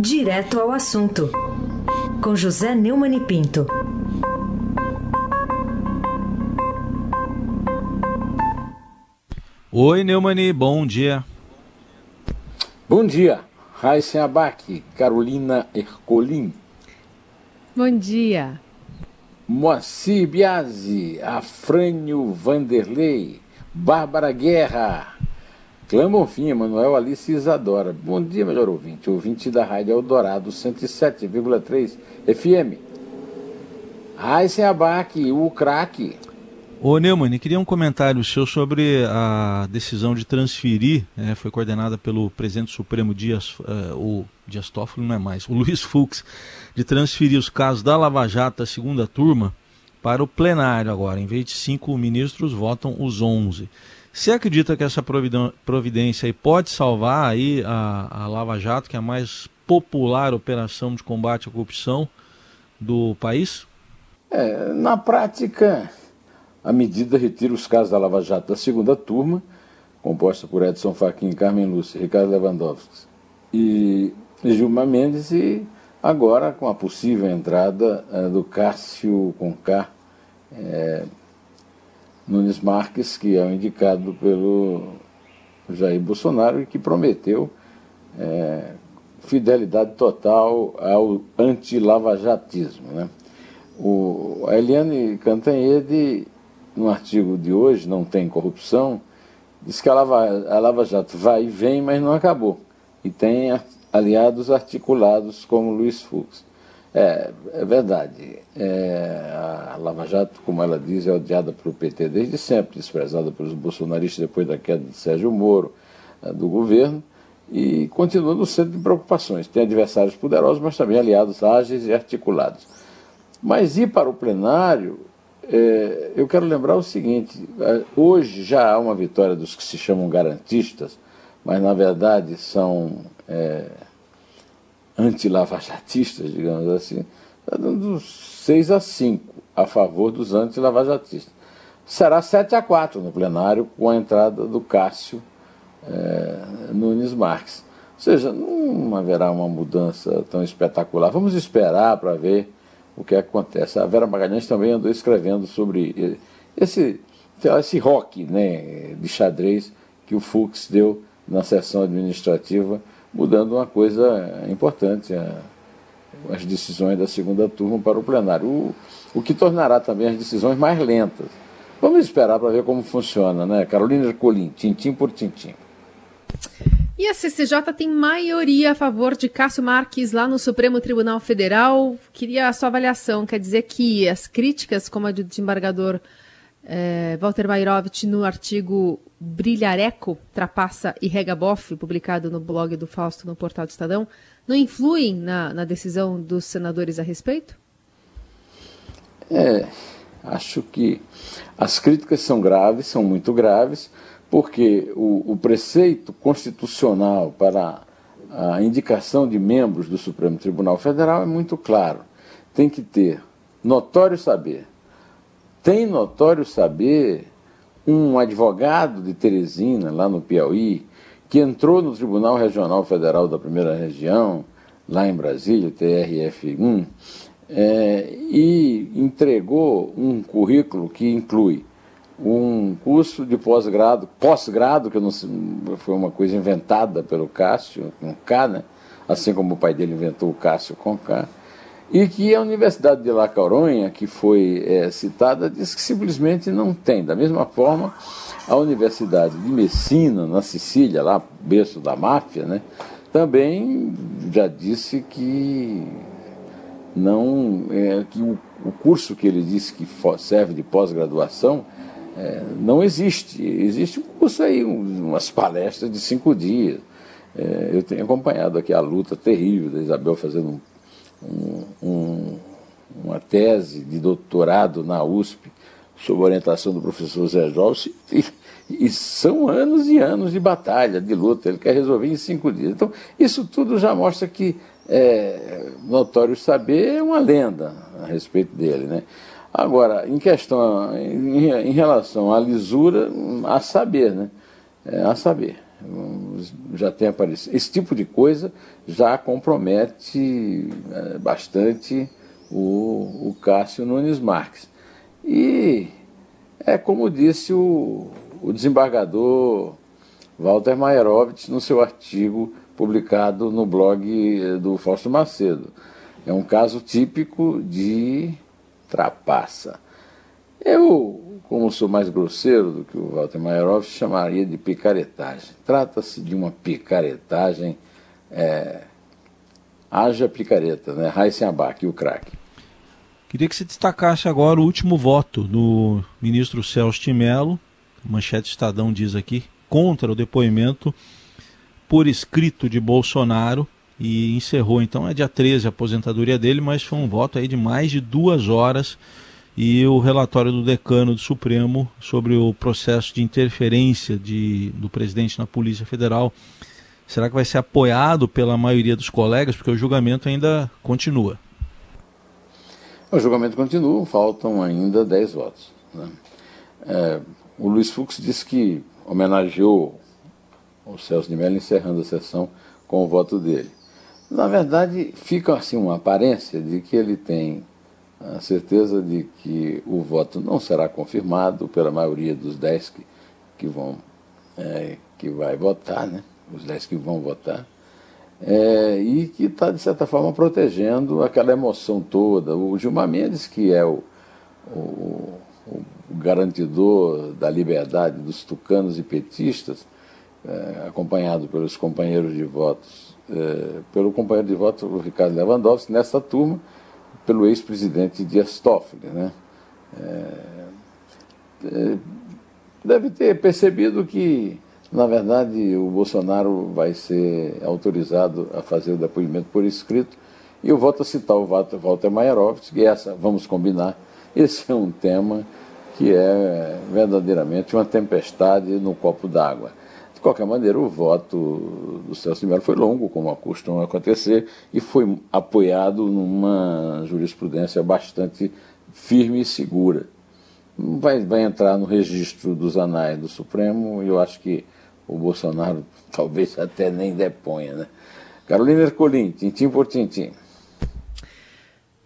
Direto ao assunto, com José Neumann e Pinto. Oi, Neumani, bom dia. Bom dia, Raíssen Abac, Carolina Ercolim. Bom dia. Moacir Biasi, Afrânio Vanderlei, Bárbara Guerra, Clã Bonfim, Manuel Alice Isadora. Bom dia, melhor ouvinte. Ouvinte da Rádio Eldorado 107,3 FM. Raíssen Abac, o craque. Ô Neumann, queria um comentário seu sobre a decisão de transferir, é, foi coordenada pelo presidente supremo Dias, uh, o Dias Toffoli não é mais, o Luiz Fux, de transferir os casos da Lava Jato da segunda turma para o plenário agora. Em vez de cinco ministros, votam os onze. Você acredita que essa providência pode salvar aí a, a Lava Jato, que é a mais popular operação de combate à corrupção do país? É, na prática, a medida retira os casos da Lava Jato da segunda turma, composta por Edson Fachin, Carmen Lúcia, Ricardo Lewandowski e Gilmar Mendes, e agora com a possível entrada uh, do Cássio Conká é, Nunes Marques, que é o indicado pelo Jair Bolsonaro e que prometeu é, fidelidade total ao anti-lavajatismo. Né? O, a Eliane Cantanhede no artigo de hoje, Não Tem Corrupção, diz que a Lava, a Lava Jato vai e vem, mas não acabou. E tem aliados articulados como Luiz Fux. É, é verdade. É, a Lava Jato, como ela diz, é odiada pelo PT desde sempre, desprezada pelos bolsonaristas depois da queda de Sérgio Moro, é, do governo, e continua no centro de preocupações. Tem adversários poderosos, mas também aliados ágeis e articulados. Mas ir para o plenário é, eu quero lembrar o seguinte: é, hoje já há uma vitória dos que se chamam garantistas, mas na verdade são é, anti-lavajatistas, digamos assim, está dando 6 a 5 a favor dos anti-lavajatistas. Será 7 a 4 no plenário com a entrada do Cássio é, Nunes Marques. Ou seja, não haverá uma mudança tão espetacular. Vamos esperar para ver o que acontece. A Vera Magalhães também andou escrevendo sobre esse, esse rock né, de xadrez que o Fux deu na sessão administrativa, mudando uma coisa importante, a, as decisões da segunda turma para o plenário, o, o que tornará também as decisões mais lentas. Vamos esperar para ver como funciona, né? Carolina Colim, tintim por tintim. E a CCJ tem maioria a favor de Cássio Marques lá no Supremo Tribunal Federal. Queria a sua avaliação. Quer dizer que as críticas, como a do desembargador eh, Walter Mairovich no artigo Brilhareco, Trapassa e Regaboff, publicado no blog do Fausto no portal do Estadão, não influem na, na decisão dos senadores a respeito? É, acho que as críticas são graves, são muito graves porque o, o preceito constitucional para a indicação de membros do Supremo Tribunal Federal é muito claro. Tem que ter notório saber. Tem notório saber um advogado de Teresina, lá no Piauí, que entrou no Tribunal Regional Federal da Primeira Região, lá em Brasília, TRF1, é, e entregou um currículo que inclui um curso de pós-grado, pós-grado, que não, foi uma coisa inventada pelo Cássio, com K, né? assim como o pai dele inventou o Cássio com K, e que a Universidade de La Coruña, que foi é, citada, diz que simplesmente não tem. Da mesma forma, a Universidade de Messina, na Sicília, lá berço da máfia, né? também já disse que não é, que o, o curso que ele disse que serve de pós-graduação é, não existe. Existe um curso aí, umas palestras de cinco dias. É, eu tenho acompanhado aqui a luta terrível da Isabel fazendo um, um, uma tese de doutorado na USP sob orientação do professor Zé Jorge, e, e, são anos e anos de batalha, de luta, ele quer resolver em cinco dias. Então, isso tudo já mostra que é, notório saber é uma lenda a respeito dele. Né? Agora, em questão, em, em relação à lisura, a saber, né? É, a saber. Já tem aparecido. Esse tipo de coisa já compromete é, bastante o, o Cássio Nunes Marques. E é como disse o, o desembargador Walter Maierovitch no seu artigo publicado no blog do Fausto Macedo. É um caso típico de trapaça. Eu, como sou mais grosseiro do que o Walter Maierovitch, chamaria de picaretagem. Trata-se de uma picaretagem, é, haja picareta, né? Raíssen Abac, o craque. Queria que você destacasse agora o último voto do ministro Celso de Mello, manchete Estadão diz aqui, contra o depoimento por escrito de Bolsonaro e encerrou. Então é dia 13 a aposentadoria dele, mas foi um voto aí de mais de duas horas e o relatório do decano do Supremo sobre o processo de interferência de, do presidente na Polícia Federal. Será que vai ser apoiado pela maioria dos colegas? Porque o julgamento ainda continua. O julgamento continua, faltam ainda 10 votos. Né? É, o Luiz Fux disse que homenageou o Celso de Mello encerrando a sessão com o voto dele. Na verdade, fica assim uma aparência de que ele tem a certeza de que o voto não será confirmado pela maioria dos dez que, que vão é, que vai votar, né? os dez que vão votar, é, e que está, de certa forma, protegendo aquela emoção toda. O Gilmar Mendes, que é o, o o garantidor da liberdade dos tucanos e petistas, é, acompanhado pelos companheiros de votos, é, pelo companheiro de voto Ricardo Lewandowski, nessa turma, pelo ex-presidente Dias Toffoli. Né? É, é, deve ter percebido que, na verdade, o Bolsonaro vai ser autorizado a fazer o depoimento por escrito, e eu volto a citar o Walter Maierovitz, que essa, vamos combinar, esse é um tema que é verdadeiramente uma tempestade no copo d'água. De qualquer maneira, o voto do Celso de Mello foi longo, como costuma acontecer, e foi apoiado numa jurisprudência bastante firme e segura. Vai, vai entrar no registro dos anais do Supremo e eu acho que o Bolsonaro talvez até nem deponha. Né? Carolina Ercolim, tintim por tintim.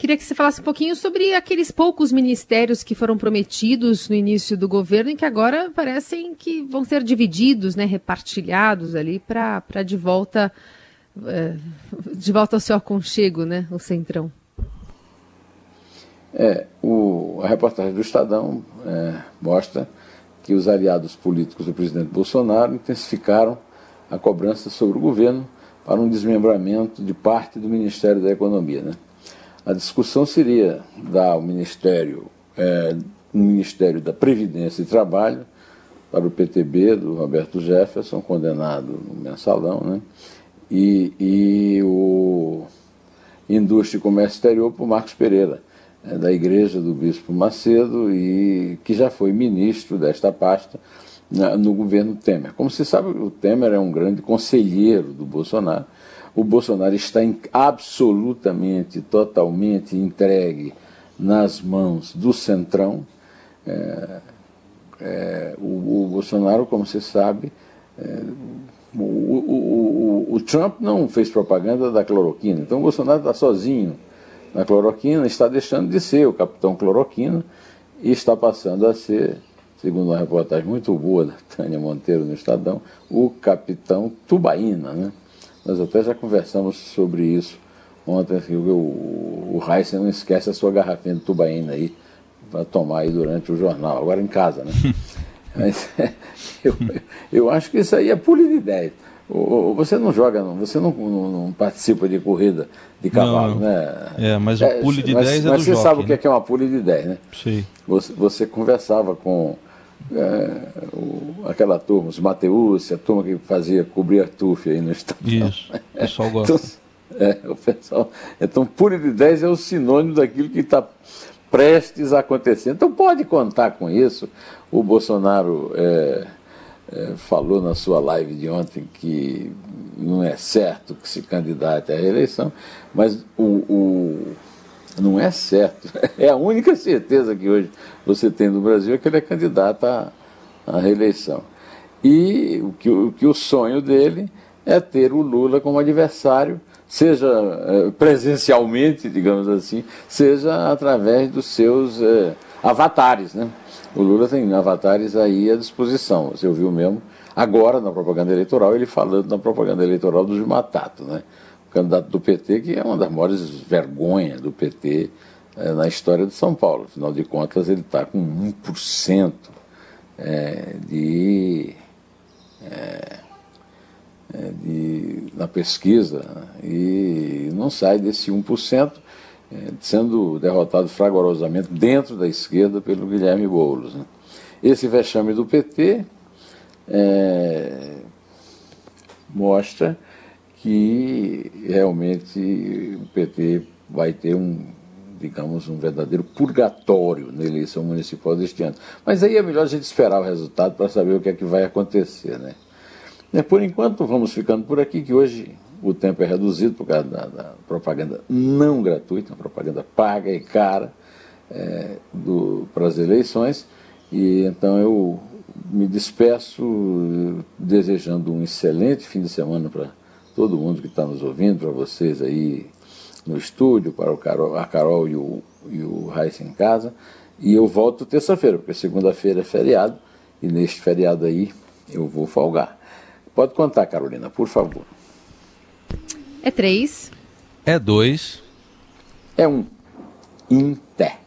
Queria que você falasse um pouquinho sobre aqueles poucos ministérios que foram prometidos no início do governo e que agora parecem que vão ser divididos, né, repartilhados ali para de volta é, de volta ao seu aconchego, né, o Centrão. É, o, a reportagem do Estadão é, mostra que os aliados políticos do presidente Bolsonaro intensificaram a cobrança sobre o governo para um desmembramento de parte do Ministério da Economia, né? A discussão seria dar ao Ministério, é, Ministério da Previdência e Trabalho, para o PTB do Roberto Jefferson, condenado no mensalão, né? e, e o Indústria e Comércio Exterior o Marcos Pereira, é, da Igreja do Bispo Macedo, e que já foi ministro desta pasta na, no governo Temer. Como se sabe, o Temer é um grande conselheiro do Bolsonaro, o Bolsonaro está em, absolutamente, totalmente entregue nas mãos do Centrão. É, é, o, o, Bolsonaro, como você sabe, é, o, o, o, Trump não fez propaganda da cloroquina, então o Bolsonaro está sozinho na cloroquina, está deixando de ser o capitão cloroquina e está passando a ser, segundo uma reportagem muito boa da Tânia Monteiro no Estadão, o capitão tubaína, né? Nós até já conversamos sobre isso ontem. Assim, o, o Heisen não esquece a sua garrafinha de tubaína aí para tomar aí durante o jornal, agora em casa, né? Mas, eu, eu acho que isso aí é pule de ideia. Você não joga, você não, não, não, participa de corrida de cavalo, não, né? É, mas o é, pule de 10 é do Mas você jockey, sabe né? o que é uma pule de 10, né? Sim. Você, você conversava com é, o, aquela turma, os Mateus, a turma que fazia cobrir Artuf aí no estado. Isso, o pessoal gosta. Então, é, o pessoal, então, puro de 10 é o sinônimo daquilo que está prestes a acontecer. Então, pode contar com isso. O Bolsonaro é, é, falou na sua live de ontem que não é certo que se candidate à reeleição, mas o, o não é certo. É a única certeza que hoje você tem no Brasil é que ele é candidato à, à reeleição. e o que, o que o sonho dele é ter o Lula como adversário, seja é, presencialmente, digamos assim, seja através dos seus é, avatares. Né? O Lula tem avatares aí à disposição. Você ouviu mesmo agora na propaganda eleitoral, ele falando na propaganda eleitoral do Gilmatato, né? o candidato do PT, que é uma das maiores vergonhas do PT é, na história de São Paulo. Afinal de contas, ele está com 1% é, de, é, é, de, na pesquisa e não sai desse 1%, é, sendo derrotado fragorosamente dentro da esquerda pelo Guilherme Boulos. Né? Esse vexame do PT é, mostra que realmente o PT vai ter um digamos, um verdadeiro purgatório na eleição municipal deste ano. Mas aí é melhor a gente esperar o resultado para saber o que é que vai acontecer. Né? É, por enquanto, vamos ficando por aqui, que hoje o tempo é reduzido por causa da, da propaganda não gratuita, uma propaganda paga e cara é, para as eleições. E então eu me despeço desejando um excelente fim de semana para todo mundo que está nos ouvindo, para vocês aí no estúdio, para o Carol, a Carol e o, e o Raíssa em casa. E eu volto terça-feira, porque segunda-feira é feriado, e neste feriado aí eu vou folgar. Pode contar, Carolina, por favor. É três. É dois. É um. Inter.